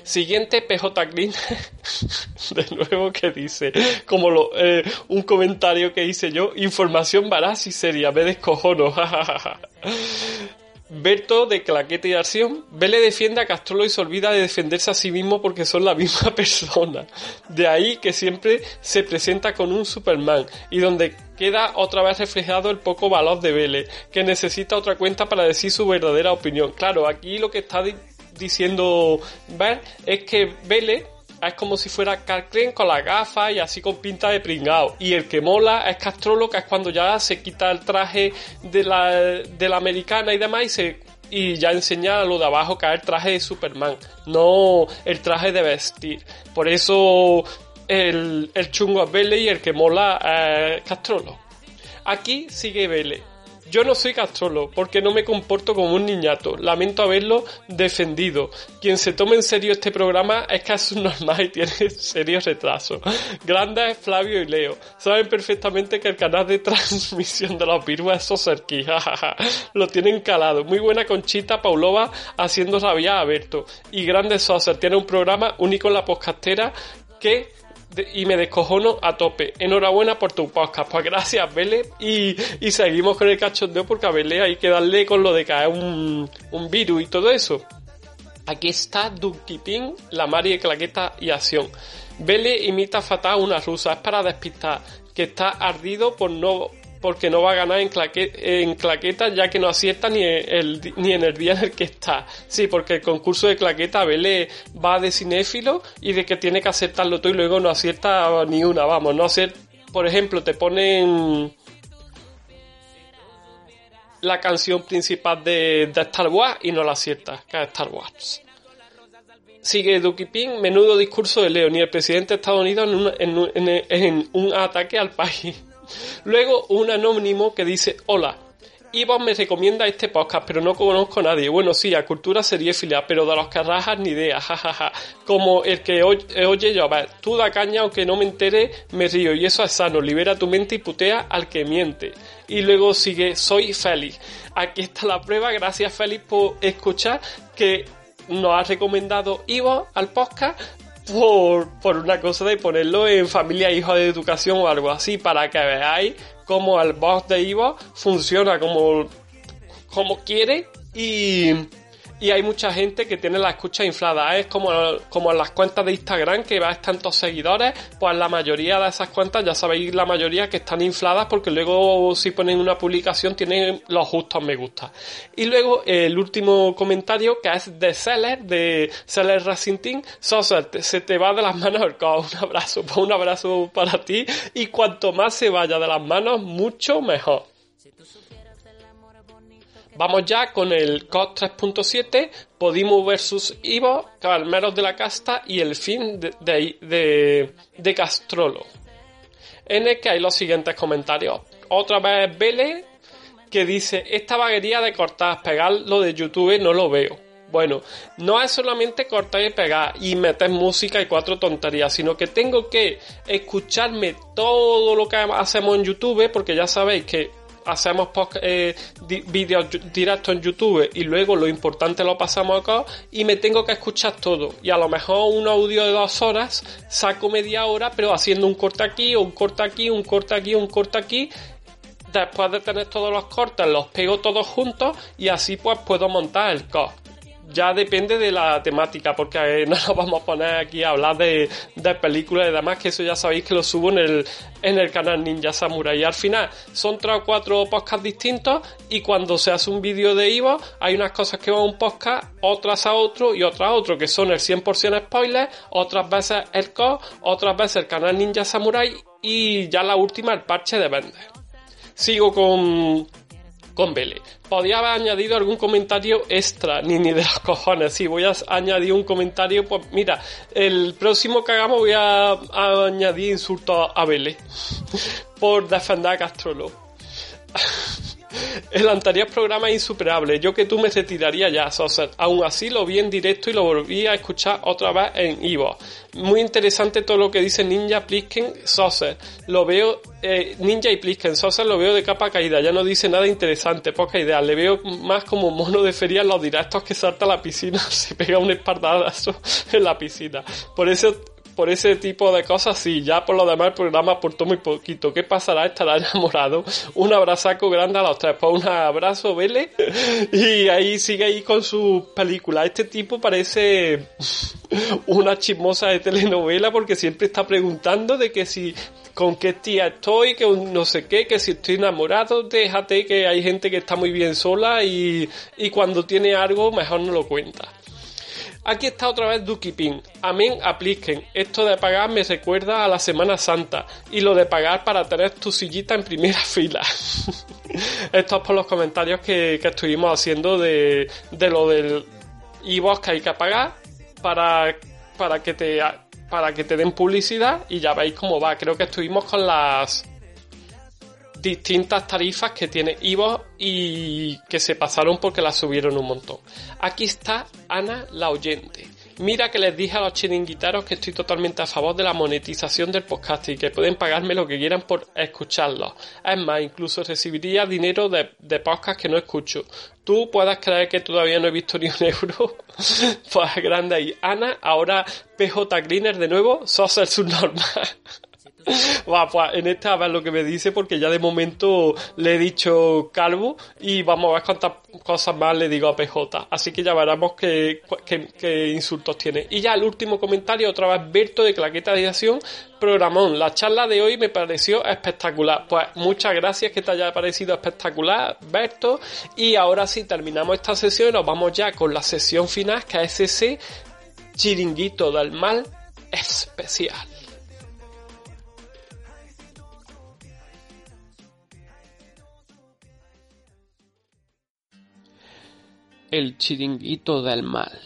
Siguiente, PJ Green. <laughs> de nuevo que dice, como lo, eh, un comentario que hice yo, información varaz y seria, me descojono. <laughs> Berto de Claqueta y Acción, Vele defiende a Castrolo y se olvida de defenderse a sí mismo porque son la <laughs> misma persona. De ahí que siempre se presenta con un Superman y donde queda otra vez reflejado el poco valor de Vele, que necesita otra cuenta para decir su verdadera opinión. Claro, aquí lo que está diciendo Ver es que Vele es como si fuera Carl con la gafa y así con pinta de pringao. Y el que mola es Castrolo, que es cuando ya se quita el traje de la, de la americana y demás y se y ya enseña lo de abajo que es el traje de Superman, no el traje de vestir. Por eso el, el chungo es Vele y el que mola es Castrolo. Aquí sigue Vele yo no soy castrolo porque no me comporto como un niñato. Lamento haberlo defendido. Quien se tome en serio este programa es es normal y tiene <laughs> serios retrasos. Grandes Flavio y Leo. Saben perfectamente que el canal de <laughs> transmisión de los virus es Soserki. <laughs> Lo tienen calado. Muy buena Conchita Paulova haciendo rabia a Berto. Y Grande Soser tiene un programa único en la podcastera que y me descojono a tope. Enhorabuena por tu podcast. Pues gracias, Vele. Y, y seguimos con el cachondeo porque a Vele hay que darle con lo de caer un, un virus y todo eso. Aquí está Ping, la Mari Claqueta y Acción. Vele imita fatal una rusa. Es para despistar. Que está ardido por no porque no va a ganar en, en claqueta ya que no acierta ni, el, ni en el día en el que está. Sí, porque el concurso de claqueta Vele va de cinéfilo y de que tiene que acertarlo todo y luego no acierta ni una, vamos, no acierta. Por ejemplo, te ponen la canción principal de, Star Wars y no la acierta, que es Star Wars. Sigue Duki Ping, menudo discurso de Leo, ni el presidente de Estados Unidos en un ataque al país. Luego un anónimo que dice hola. Ivo me recomienda este podcast, pero no conozco a nadie. Bueno, sí, a cultura seriéfila, pero de los que rajas ni idea, jajaja. Como el que oye, oye yo, a ver, tú da caña aunque no me entere, me río. Y eso es sano, libera tu mente y putea al que miente. Y luego sigue, soy feliz. Aquí está la prueba, gracias Félix por escuchar que nos ha recomendado Ivo al podcast por, por una cosa de ponerlo en familia hijo de educación o algo así para que veáis cómo el boss de Ivo funciona como, como quiere y, y hay mucha gente que tiene la escucha inflada. Es como, como en las cuentas de Instagram que ves tantos seguidores, pues la mayoría de esas cuentas, ya sabéis la mayoría que están infladas porque luego si ponen una publicación tienen los justos me gusta. Y luego el último comentario que es de Seller, de Seller Racing Team. Sosa, se te va de las manos el. Un abrazo, pues un abrazo para ti y cuanto más se vaya de las manos, mucho mejor. Vamos ya con el COD 3.7, Podimo versus Ivo, Calmeros de la Casta y el fin de, de, de, Castrolo. En el que hay los siguientes comentarios. Otra vez Vele, que dice, esta vaguería de cortar, pegar lo de YouTube no lo veo. Bueno, no es solamente cortar y pegar y meter música y cuatro tonterías, sino que tengo que escucharme todo lo que hacemos en YouTube, porque ya sabéis que hacemos eh, vídeos directos en YouTube y luego lo importante lo pasamos acá y me tengo que escuchar todo. Y a lo mejor un audio de dos horas saco media hora, pero haciendo un corte aquí, un corte aquí, un corte aquí, un corte aquí. Después de tener todos los cortes, los pego todos juntos y así pues puedo montar el core ya depende de la temática, porque eh, <laughs> no nos vamos a poner aquí a hablar de, de, películas y demás, que eso ya sabéis que lo subo en el, en el canal Ninja Samurai. Y al final son tres o cuatro podcasts distintos y cuando se hace un vídeo de Ivo hay unas cosas que van a un podcast, otras a otro y otras a otro, que son el 100% spoiler, otras veces el co, otras veces el canal Ninja Samurai y ya la última el parche de vender. Sigo con con Vélez. Podría haber añadido algún comentario extra, ni ni de los cojones. Si voy a añadir un comentario, pues mira, el próximo que hagamos voy a, a añadir insultos a Vélez <laughs> por defender a Castrolo. <laughs> El anterior programa es insuperable. Yo que tú me retiraría ya, Soser. Aún así lo vi en directo y lo volví a escuchar otra vez en Ivo. Muy interesante todo lo que dice Ninja Plisken Soser. Lo veo, eh, Ninja y Plisken Soser lo veo de capa caída. Ya no dice nada interesante, poca idea. Le veo más como mono de feria en los directos que salta a la piscina. <laughs> Se pega un espardadazo <laughs> en la piscina. Por eso por ese tipo de cosas, sí, ya por lo demás el programa aportó muy poquito. ¿Qué pasará? Estará enamorado. Un abrazaco grande a los tres. Pues un abrazo, Vele. <laughs> Y ahí sigue ahí con su película. Este tipo parece <laughs> una chismosa de telenovela porque siempre está preguntando de que si con qué tía estoy, que no sé qué, que si estoy enamorado, déjate que hay gente que está muy bien sola y, y cuando tiene algo mejor no lo cuenta. Aquí está otra vez Duki Pin. Amén, apliquen. Esto de pagar me recuerda a la Semana Santa. Y lo de pagar para tener tu sillita en primera <laughs> fila. Esto es por los comentarios que, que estuvimos haciendo de, de lo del iVoox que hay que pagar para, para que te para que te den publicidad y ya veis cómo va. Creo que estuvimos con las distintas tarifas que tiene Ivo y que se pasaron porque las subieron un montón. Aquí está Ana la oyente. Mira que les dije a los chiringuitaros que estoy totalmente a favor de la monetización del podcast y que pueden pagarme lo que quieran por escucharlo. Es más, incluso recibiría dinero de, de podcast que no escucho. Tú puedas creer que todavía no he visto ni un euro. <laughs> pues grande ahí. Ana, ahora PJ Greener de nuevo, sos el subnormal. <laughs> Va, pues en esta a ver lo que me dice porque ya de momento le he dicho calvo y vamos a ver cuántas cosas más le digo a PJ. Así que ya veremos qué, insultos tiene. Y ya el último comentario, otra vez Berto de Claqueta de Acción, programón. La charla de hoy me pareció espectacular. Pues muchas gracias que te haya parecido espectacular, Berto. Y ahora sí, terminamos esta sesión y nos vamos ya con la sesión final que es ese chiringuito del mal especial. El chiringuito del mal.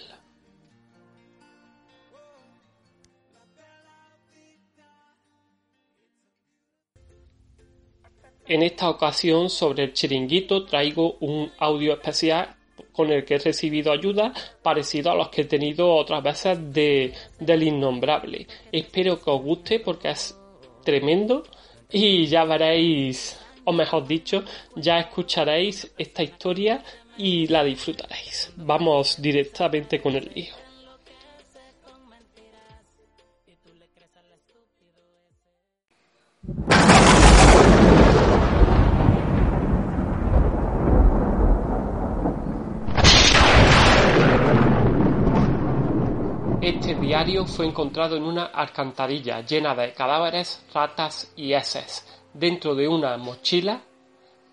En esta ocasión sobre el chiringuito traigo un audio especial con el que he recibido ayuda parecido a los que he tenido otras veces de, del innombrable. Espero que os guste porque es tremendo y ya veréis, o mejor dicho, ya escucharéis esta historia y la disfrutaréis. Vamos directamente con el lío. Este diario fue encontrado en una alcantarilla llena de cadáveres, ratas y heces, dentro de una mochila,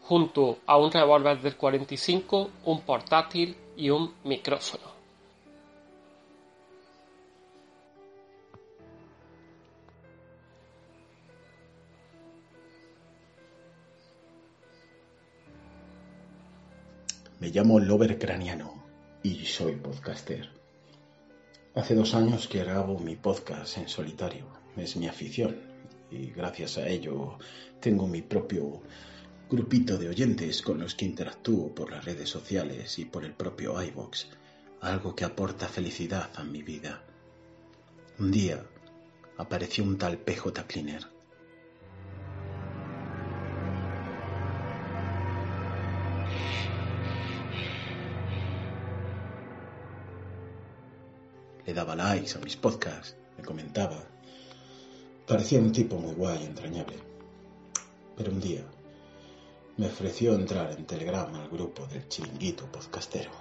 junto a un revólver del 45, un portátil y un micrófono. Me llamo Lover Craniano y soy podcaster. Hace dos años que grabo mi podcast en solitario. Es mi afición y gracias a ello tengo mi propio grupito de oyentes con los que interactúo por las redes sociales y por el propio iVox, algo que aporta felicidad a mi vida. Un día apareció un tal PJ Cleaner le daba likes a mis podcasts, me comentaba. Parecía un tipo muy guay entrañable. Pero un día me ofreció entrar en Telegram al grupo del chiringuito podcastero.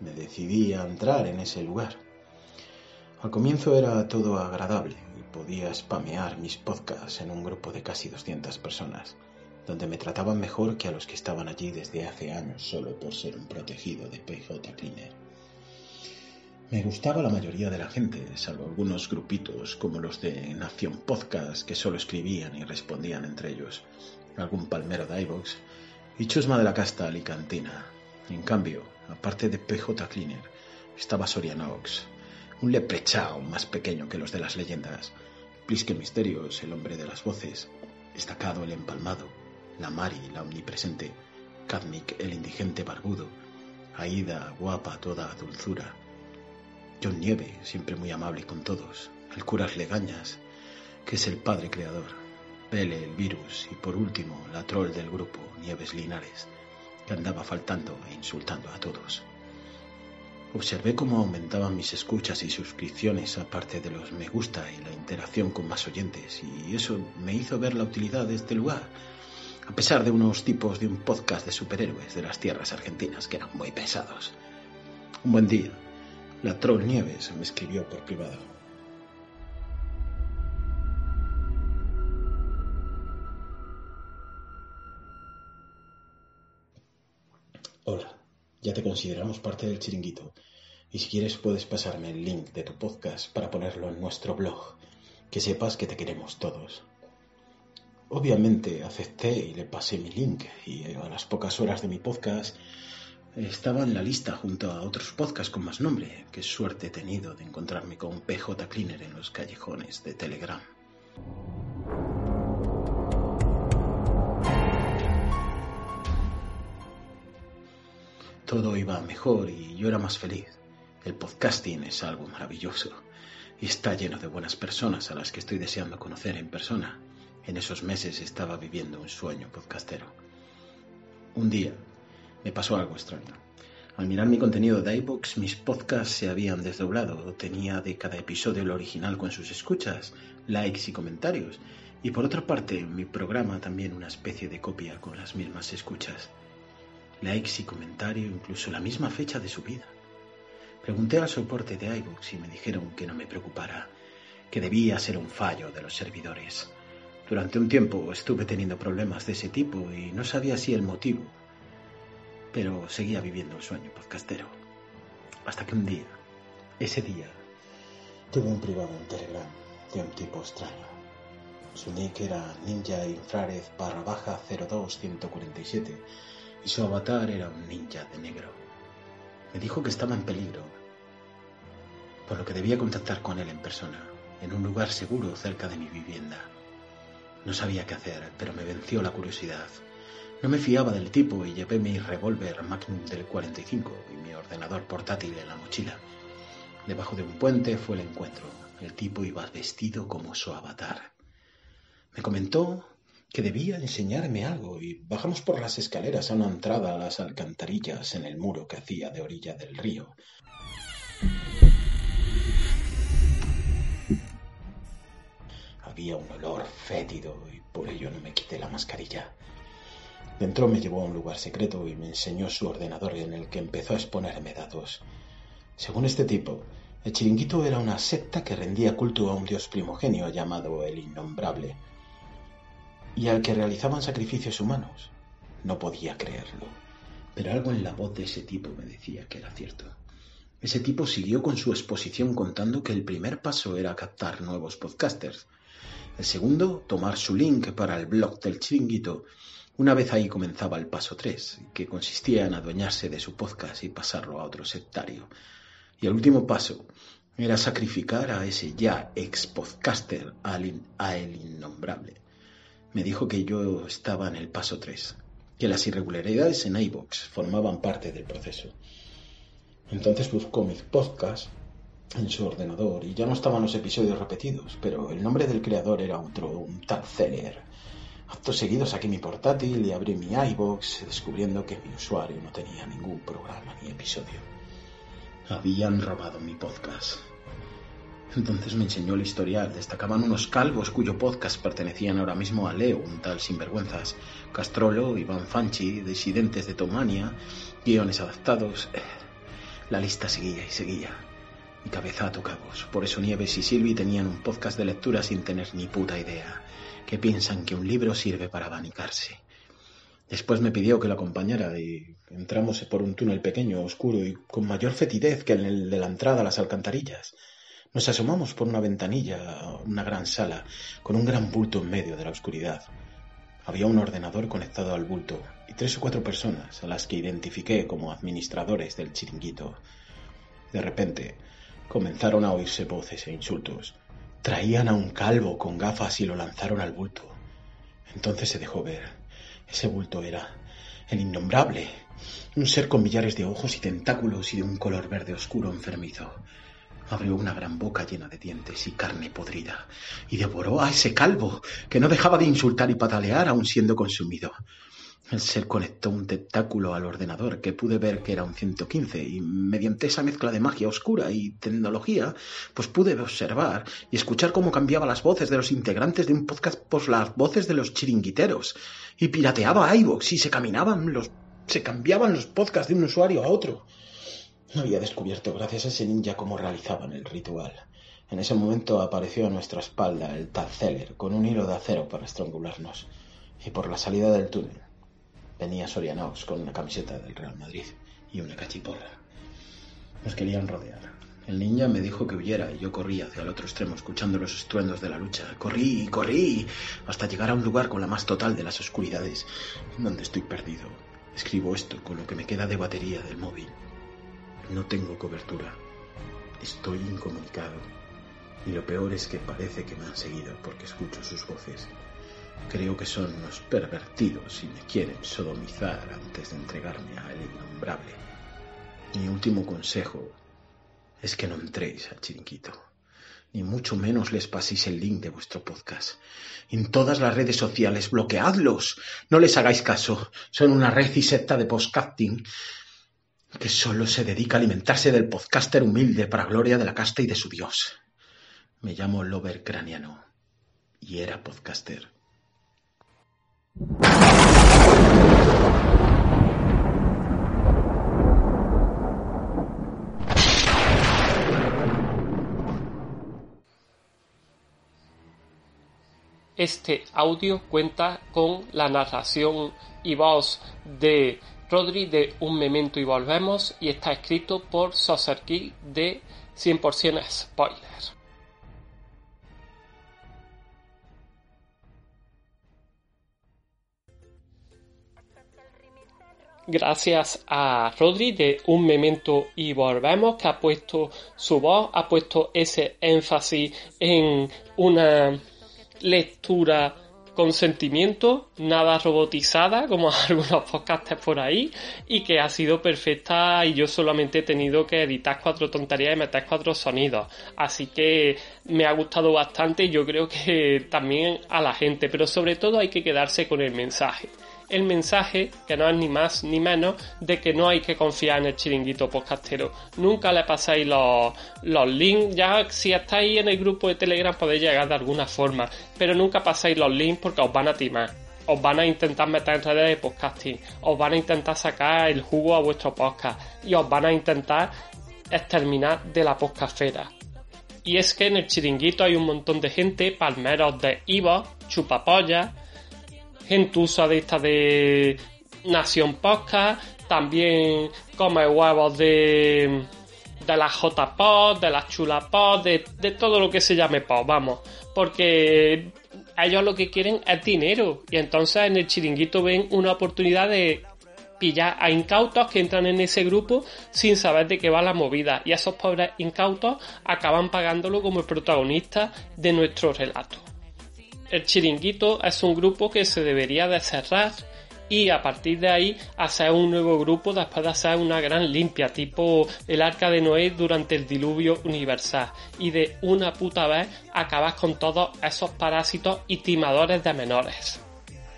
Me decidí a entrar en ese lugar. Al comienzo era todo agradable y podía spamear mis podcasts en un grupo de casi 200 personas, donde me trataban mejor que a los que estaban allí desde hace años solo por ser un protegido de PJ Cleaner. Me gustaba la mayoría de la gente, salvo algunos grupitos como los de Nación Podcast que solo escribían y respondían entre ellos, algún palmero de iVox y chusma de la casta alicantina. En cambio, aparte de PJ Cleaner, estaba Sorianox, un leprechao más pequeño que los de las leyendas, Plisque Misterios, el hombre de las voces, destacado el empalmado, la Mari, la omnipresente, Kadmik, el indigente barbudo, Aida, guapa toda dulzura, John Nieve, siempre muy amable con todos, el curas Legañas, que es el padre creador, Pele, el virus, y por último, la troll del grupo, Nieves Linares, que andaba faltando e insultando a todos. Observé cómo aumentaban mis escuchas y suscripciones aparte de los me gusta y la interacción con más oyentes, y eso me hizo ver la utilidad de este lugar, a pesar de unos tipos de un podcast de superhéroes de las tierras argentinas que eran muy pesados. Un buen día, la troll Nieves me escribió por privado. Ya te consideramos parte del chiringuito y si quieres puedes pasarme el link de tu podcast para ponerlo en nuestro blog. Que sepas que te queremos todos. Obviamente acepté y le pasé mi link y a las pocas horas de mi podcast estaba en la lista junto a otros podcasts con más nombre. Qué suerte he tenido de encontrarme con PJ Cleaner en los callejones de Telegram. Todo iba mejor y yo era más feliz. El podcasting es algo maravilloso y está lleno de buenas personas a las que estoy deseando conocer en persona. En esos meses estaba viviendo un sueño podcastero. Un día me pasó algo extraño. Al mirar mi contenido de iBox, mis podcasts se habían desdoblado. Tenía de cada episodio el original con sus escuchas, likes y comentarios. Y por otra parte, mi programa también una especie de copia con las mismas escuchas. Likes y comentario, incluso la misma fecha de subida. Pregunté al soporte de iBox y me dijeron que no me preocupara, que debía ser un fallo de los servidores. Durante un tiempo estuve teniendo problemas de ese tipo y no sabía si el motivo pero seguía viviendo el sueño podcastero. Hasta que un día, ese día, tuve un privado en Telegram de un tipo extraño. Su nick era ninja infrared barra baja 02147 y su avatar era un ninja de negro. Me dijo que estaba en peligro, por lo que debía contactar con él en persona, en un lugar seguro cerca de mi vivienda. No sabía qué hacer, pero me venció la curiosidad. No me fiaba del tipo y llevé mi revólver Magnum del 45 y mi ordenador portátil en la mochila. Debajo de un puente fue el encuentro. El tipo iba vestido como su avatar. Me comentó que debía enseñarme algo y bajamos por las escaleras a una entrada a las alcantarillas en el muro que hacía de orilla del río. Había un olor fétido y por ello no me quité la mascarilla. Dentro me llevó a un lugar secreto y me enseñó su ordenador en el que empezó a exponerme datos. Según este tipo, el chiringuito era una secta que rendía culto a un dios primogenio llamado el Innombrable y al que realizaban sacrificios humanos. No podía creerlo, pero algo en la voz de ese tipo me decía que era cierto. Ese tipo siguió con su exposición contando que el primer paso era captar nuevos podcasters. El segundo, tomar su link para el blog del chiringuito. Una vez ahí comenzaba el paso 3, que consistía en adueñarse de su podcast y pasarlo a otro sectario. Y el último paso era sacrificar a ese ya ex podcaster, a el innombrable. Me dijo que yo estaba en el paso 3, que las irregularidades en iVoox formaban parte del proceso. Entonces buscó mi podcast en su ordenador y ya no estaban los episodios repetidos, pero el nombre del creador era otro, un tal Zeller. Acto seguido saqué mi portátil y abrí mi iBox, descubriendo que mi usuario no tenía ningún programa ni episodio. Habían robado mi podcast. Entonces me enseñó el historial. Destacaban unos calvos cuyo podcast pertenecían ahora mismo a Leo, un tal sinvergüenzas. Castrolo, Iván Fanchi, disidentes de Tomania, guiones adaptados. Eh, la lista seguía y seguía. Mi cabeza a cabos. Por eso Nieves y Silvi tenían un podcast de lectura sin tener ni puta idea. Que piensan que un libro sirve para abanicarse. Después me pidió que lo acompañara y entramos por un túnel pequeño, oscuro y con mayor fetidez que en el de la entrada a las alcantarillas. Nos asomamos por una ventanilla a una gran sala con un gran bulto en medio de la oscuridad. Había un ordenador conectado al bulto y tres o cuatro personas a las que identifiqué como administradores del chiringuito. De repente comenzaron a oírse voces e insultos. Traían a un calvo con gafas y lo lanzaron al bulto. Entonces se dejó ver. Ese bulto era el innombrable, un ser con millares de ojos y tentáculos y de un color verde oscuro enfermizo. Abrió una gran boca llena de dientes y carne podrida y devoró a ese calvo que no dejaba de insultar y patalear aun siendo consumido. El ser conectó un tentáculo al ordenador que pude ver que era un 115 y mediante esa mezcla de magia oscura y tecnología, pues pude observar y escuchar cómo cambiaba las voces de los integrantes de un podcast por las voces de los chiringuiteros y pirateaba iVoox y se caminaban los se cambiaban los podcasts de un usuario a otro. No había descubierto gracias a ese ninja cómo realizaban el ritual. En ese momento apareció a nuestra espalda el Tazeller con un hilo de acero para estrangularnos. Y por la salida del túnel venía Sorianox con una camiseta del Real Madrid y una cachiporra. Nos querían rodear. El ninja me dijo que huyera y yo corrí hacia el otro extremo escuchando los estruendos de la lucha. Corrí, corrí, hasta llegar a un lugar con la más total de las oscuridades, donde estoy perdido. Escribo esto con lo que me queda de batería del móvil. No tengo cobertura. Estoy incomunicado. Y lo peor es que parece que me han seguido porque escucho sus voces. Creo que son unos pervertidos y me quieren sodomizar antes de entregarme a el innombrable. Mi último consejo es que no entréis al chiringuito. Ni mucho menos les paséis el link de vuestro podcast. En todas las redes sociales, bloqueadlos. No les hagáis caso. Son una red y secta de podcasting que solo se dedica a alimentarse del podcaster humilde para gloria de la casta y de su dios. Me llamo Lover Craniano y era podcaster. Este audio cuenta con la narración y voz de Rodri de Un Memento y Volvemos y está escrito por Soserki de 100% Spoiler. gracias a Rodri de Un Memento y Volvemos, que ha puesto su voz, ha puesto ese énfasis en una lectura con sentimiento, nada robotizada como <laughs> algunos podcasters por ahí y que ha sido perfecta y yo solamente he tenido que editar cuatro tonterías y meter cuatro sonidos. Así que me ha gustado bastante y yo creo que también a la gente, pero sobre todo hay que quedarse con el mensaje el mensaje, que no es ni más ni menos, de que no hay que confiar en el chiringuito podcastero. Nunca le pasáis los, los links, ya si estáis en el grupo de Telegram podéis llegar de alguna forma, pero nunca pasáis los links porque os van a timar. Os van a intentar meter en redes de podcasting, os van a intentar sacar el jugo a vuestro podcast y os van a intentar exterminar de la podcastfera. Y es que en el chiringuito hay un montón de gente, palmeros de Ivo, chupapollas, gentuza de esta de Nación Podcast, también come huevos de, de la JPod, de la Chulapod, de, de todo lo que se llame pod, vamos, porque ellos lo que quieren es dinero. Y entonces en el chiringuito ven una oportunidad de pillar a incautos que entran en ese grupo sin saber de qué va la movida. Y esos pobres incautos acaban pagándolo como el protagonista de nuestro relato. El chiringuito es un grupo que se debería de cerrar y a partir de ahí hacer un nuevo grupo después de hacer una gran limpia tipo el arca de Noé durante el diluvio universal. Y de una puta vez acabas con todos esos parásitos y timadores de menores.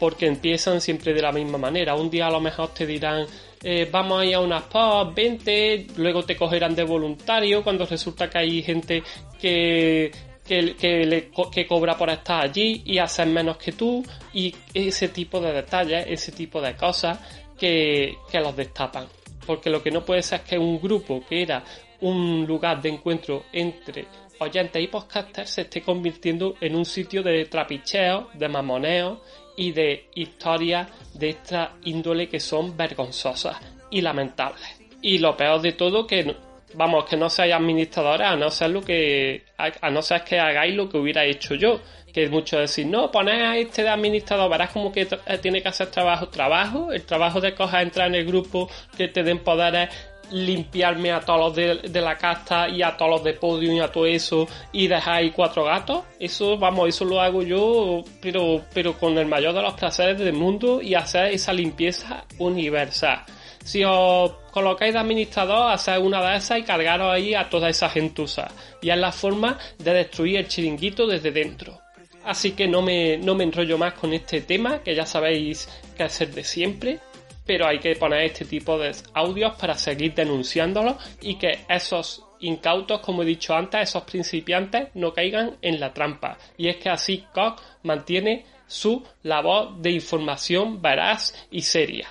Porque empiezan siempre de la misma manera. Un día a lo mejor te dirán eh, vamos a ir a unas pubs, 20, luego te cogerán de voluntario cuando resulta que hay gente que que, le, que cobra por estar allí y hacer menos que tú y ese tipo de detalles, ese tipo de cosas que, que los destapan. Porque lo que no puede ser es que un grupo que era un lugar de encuentro entre oyentes y podcasters se esté convirtiendo en un sitio de trapicheo, de mamoneo y de historias de esta índole que son vergonzosas y lamentables. Y lo peor de todo que vamos, que no seáis administradores a no ser lo que, a, no ser que hagáis lo que hubiera hecho yo. Que es mucho decir, no, poned a este de administrador, verás como que tiene que hacer trabajo, trabajo, el trabajo de coger, entrar en el grupo, que te den poderes, limpiarme a todos los de, la casta y a todos los de podium y a todo eso y dejar ahí cuatro gatos. Eso, vamos, eso lo hago yo, pero, pero con el mayor de los placeres del mundo y hacer esa limpieza universal si os colocáis de administrador, hacer una de esas y cargaros ahí a toda esa gentuza. Y es la forma de destruir el chiringuito desde dentro. Así que no me, no me enrollo más con este tema, que ya sabéis que es de siempre. Pero hay que poner este tipo de audios para seguir denunciándolo y que esos incautos, como he dicho antes, esos principiantes no caigan en la trampa. Y es que así Koch mantiene su labor de información veraz y seria.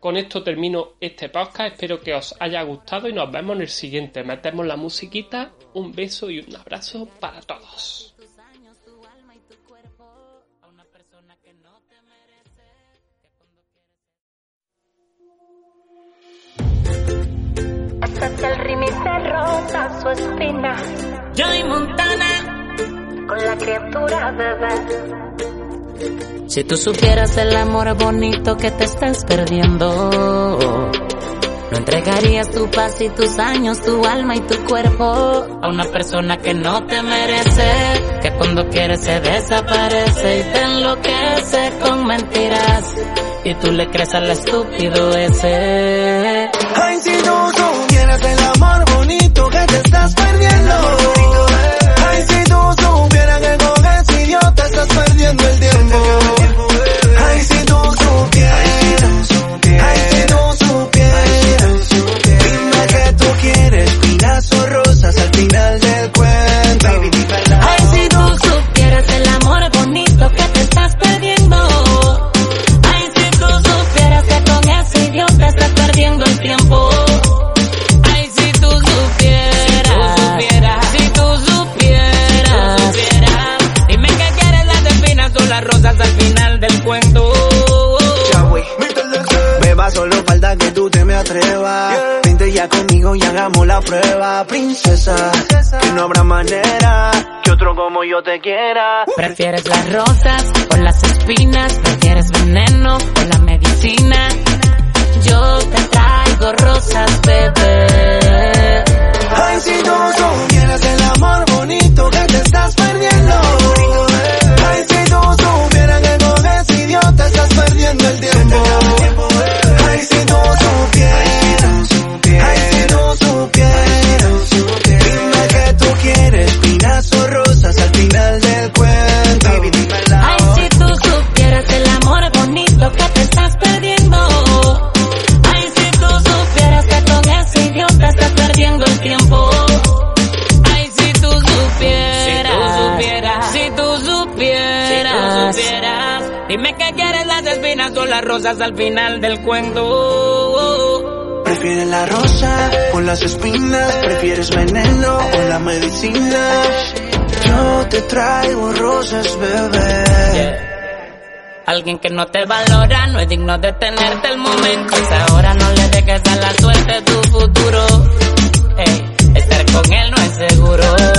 Con esto termino este podcast, espero que os haya gustado y nos vemos en el siguiente. Metemos la musiquita, un beso y un abrazo para todos. El Rosa, su espina. Joy Montana, con la criatura bebé. Si tú supieras el amor bonito que te estás perdiendo, no entregarías tu paz y tus años, tu alma y tu cuerpo a una persona que no te merece, que cuando quiere se desaparece y te enloquece con mentiras y tú le crees al estúpido ese. Me atrevas. Vente ya conmigo y hagamos la prueba, princesa. Que no habrá manera que otro como yo te quiera. Prefieres las rosas o las espinas, prefieres veneno o la medicina. Yo te traigo rosas, bebé. Rosas al final del cuento. Prefieres la rosa o las espinas, prefieres veneno o la medicina. Yo te traigo rosas, bebé. Alguien que no te valora no es digno de tenerte el momento. Es ahora no le dejes a la suerte tu futuro. Estar con él no es seguro.